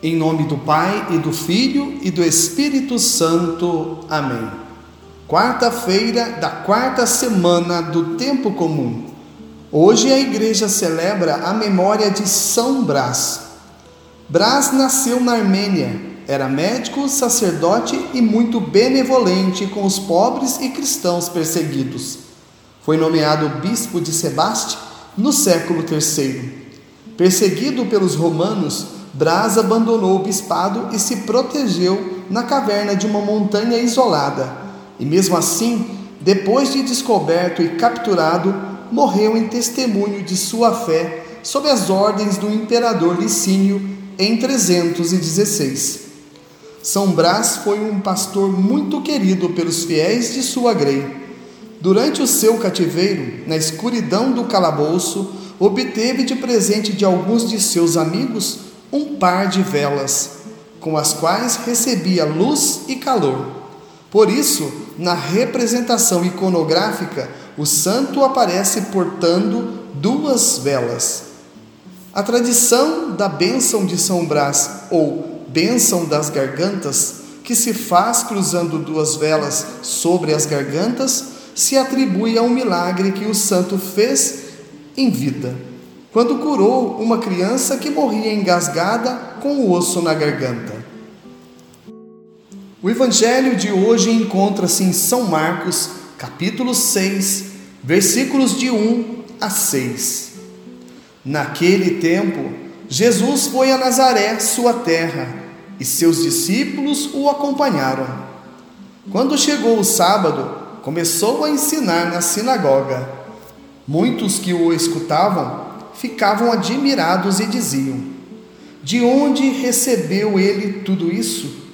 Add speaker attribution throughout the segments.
Speaker 1: Em nome do Pai e do Filho e do Espírito Santo. Amém. Quarta-feira da quarta semana do tempo comum. Hoje a igreja celebra a memória de São Brás. Brás nasceu na Armênia. Era médico, sacerdote e muito benevolente com os pobres e cristãos perseguidos. Foi nomeado bispo de Sebaste no século III. Perseguido pelos romanos, Brás abandonou o bispado e se protegeu na caverna de uma montanha isolada. E mesmo assim, depois de descoberto e capturado, morreu em testemunho de sua fé sob as ordens do imperador Licínio em 316. São Brás foi um pastor muito querido pelos fiéis de sua grei. Durante o seu cativeiro, na escuridão do calabouço, obteve de presente de alguns de seus amigos um par de velas, com as quais recebia luz e calor. Por isso, na representação iconográfica, o santo aparece portando duas velas. A tradição da bênção de São Brás, ou bênção das gargantas, que se faz cruzando duas velas sobre as gargantas, se atribui a um milagre que o santo fez em vida quando curou uma criança que morria engasgada com o osso na garganta. O evangelho de hoje encontra-se em São Marcos, capítulo 6, versículos de 1 a 6. Naquele tempo, Jesus foi a Nazaré, sua terra, e seus discípulos o acompanharam. Quando chegou o sábado, começou a ensinar na sinagoga. Muitos que o escutavam ficavam admirados e diziam: De onde recebeu ele tudo isso?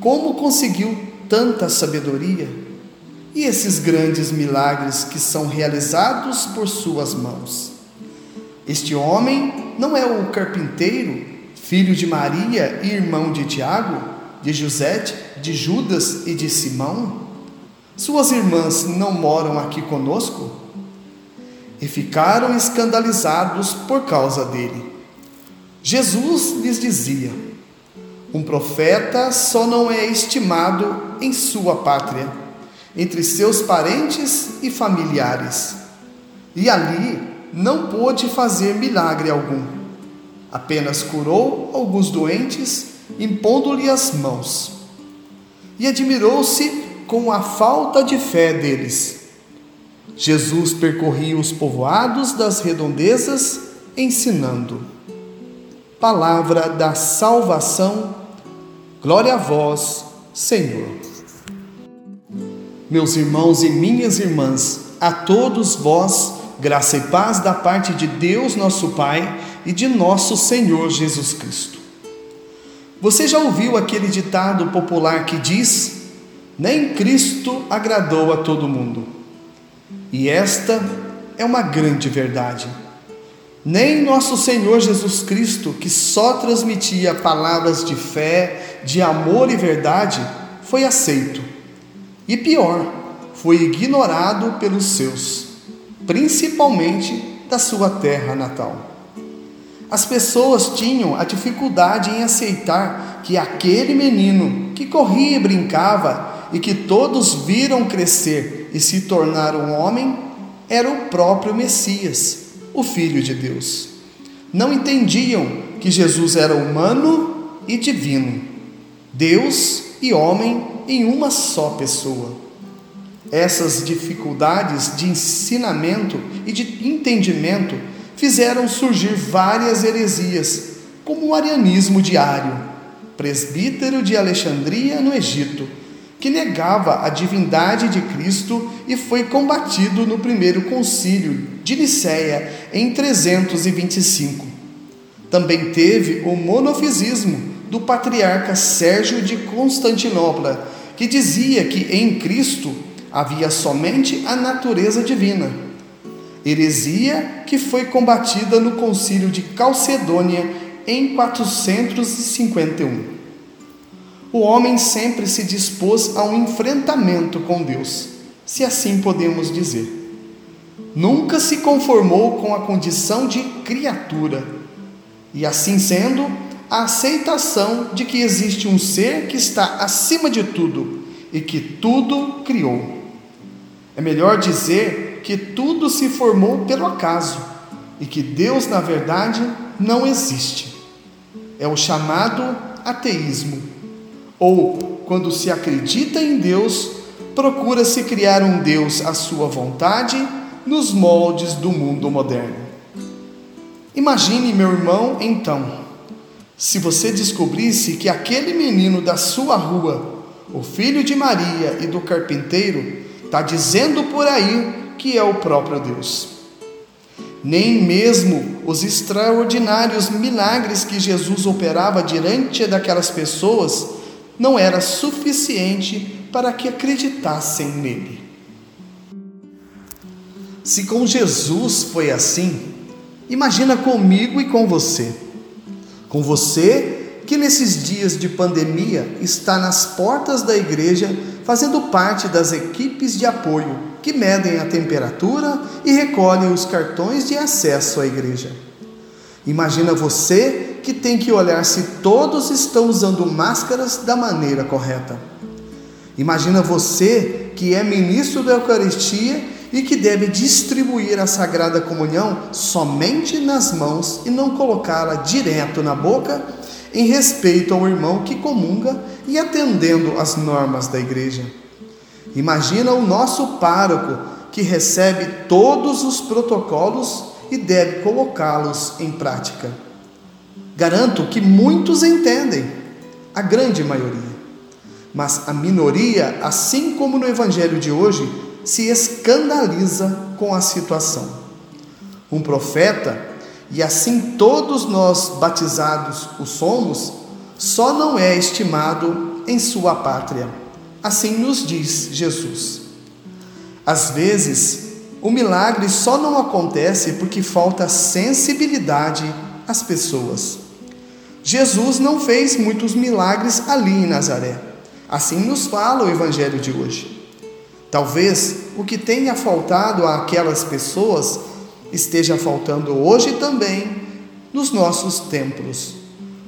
Speaker 1: Como conseguiu tanta sabedoria? E esses grandes milagres que são realizados por suas mãos? Este homem não é o carpinteiro, filho de Maria e irmão de Tiago, de José, de Judas e de Simão? Suas irmãs não moram aqui conosco? E ficaram escandalizados por causa dele. Jesus lhes dizia: Um profeta só não é estimado em sua pátria, entre seus parentes e familiares. E ali não pôde fazer milagre algum. Apenas curou alguns doentes, impondo-lhe as mãos. E admirou-se com a falta de fé deles Jesus percorria os povoados das redondezas, ensinando. Palavra da salvação, glória a vós, Senhor. Meus irmãos e minhas irmãs, a todos vós, graça e paz da parte de Deus, nosso Pai, e de nosso Senhor Jesus Cristo. Você já ouviu aquele ditado popular que diz: Nem Cristo agradou a todo mundo. E esta é uma grande verdade. Nem nosso Senhor Jesus Cristo, que só transmitia palavras de fé, de amor e verdade, foi aceito. E pior, foi ignorado pelos seus, principalmente da sua terra natal. As pessoas tinham a dificuldade em aceitar que aquele menino que corria e brincava e que todos viram crescer e se tornar um homem, era o próprio Messias, o Filho de Deus. Não entendiam que Jesus era humano e divino, Deus e homem em uma só pessoa. Essas dificuldades de ensinamento e de entendimento fizeram surgir várias heresias, como o arianismo diário, presbítero de Alexandria, no Egito, que negava a divindade de Cristo e foi combatido no primeiro concílio de Nicéia em 325. Também teve o monofisismo do patriarca Sérgio de Constantinopla, que dizia que em Cristo havia somente a natureza divina. Heresia que foi combatida no concílio de Calcedônia em 451 o homem sempre se dispôs a um enfrentamento com Deus, se assim podemos dizer. Nunca se conformou com a condição de criatura, e assim sendo, a aceitação de que existe um ser que está acima de tudo e que tudo criou. É melhor dizer que tudo se formou pelo acaso e que Deus, na verdade, não existe. É o chamado ateísmo. Ou, quando se acredita em Deus, procura-se criar um Deus à sua vontade nos moldes do mundo moderno. Imagine, meu irmão, então, se você descobrisse que aquele menino da sua rua, o filho de Maria e do carpinteiro, está dizendo por aí que é o próprio Deus. Nem mesmo os extraordinários milagres que Jesus operava diante daquelas pessoas não era suficiente para que acreditassem nele. Se com Jesus foi assim, imagina comigo e com você. Com você que nesses dias de pandemia está nas portas da igreja fazendo parte das equipes de apoio que medem a temperatura e recolhem os cartões de acesso à igreja. Imagina você que tem que olhar se todos estão usando máscaras da maneira correta. Imagina você que é ministro da Eucaristia e que deve distribuir a Sagrada Comunhão somente nas mãos e não colocá-la direto na boca, em respeito ao irmão que comunga e atendendo às normas da igreja. Imagina o nosso pároco que recebe todos os protocolos e deve colocá-los em prática. Garanto que muitos entendem, a grande maioria. Mas a minoria, assim como no evangelho de hoje, se escandaliza com a situação. Um profeta, e assim todos nós batizados o somos, só não é estimado em sua pátria. Assim nos diz Jesus. Às vezes, o milagre só não acontece porque falta sensibilidade às pessoas. Jesus não fez muitos milagres ali em Nazaré. Assim nos fala o evangelho de hoje. Talvez o que tenha faltado àquelas pessoas esteja faltando hoje também nos nossos templos.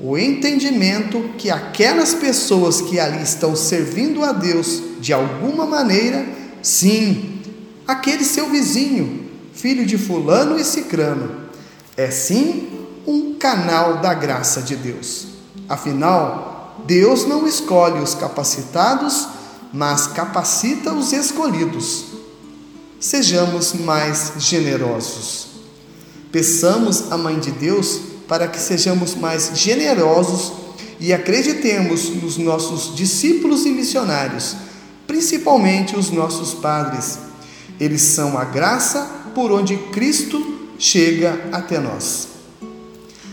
Speaker 1: O entendimento que aquelas pessoas que ali estão servindo a Deus de alguma maneira, sim, aquele seu vizinho, filho de Fulano e Cicrano, é sim um canal da graça de Deus. Afinal, Deus não escolhe os capacitados mas capacita os escolhidos. Sejamos mais generosos. Peçamos à Mãe de Deus para que sejamos mais generosos e acreditemos nos nossos discípulos e missionários, principalmente os nossos padres. Eles são a graça por onde Cristo chega até nós.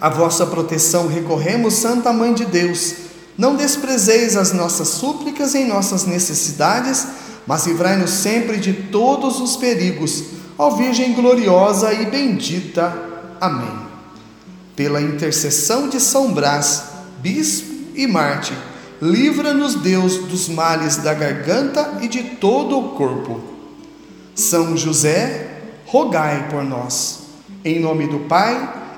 Speaker 1: A vossa proteção recorremos, Santa Mãe de Deus não desprezeis as nossas súplicas em nossas necessidades, mas livrai-nos sempre de todos os perigos, ó Virgem gloriosa e bendita. Amém. Pela intercessão de São Brás, bispo e mártir, livra-nos Deus dos males da garganta e de todo o corpo. São José, rogai por nós. Em nome do Pai,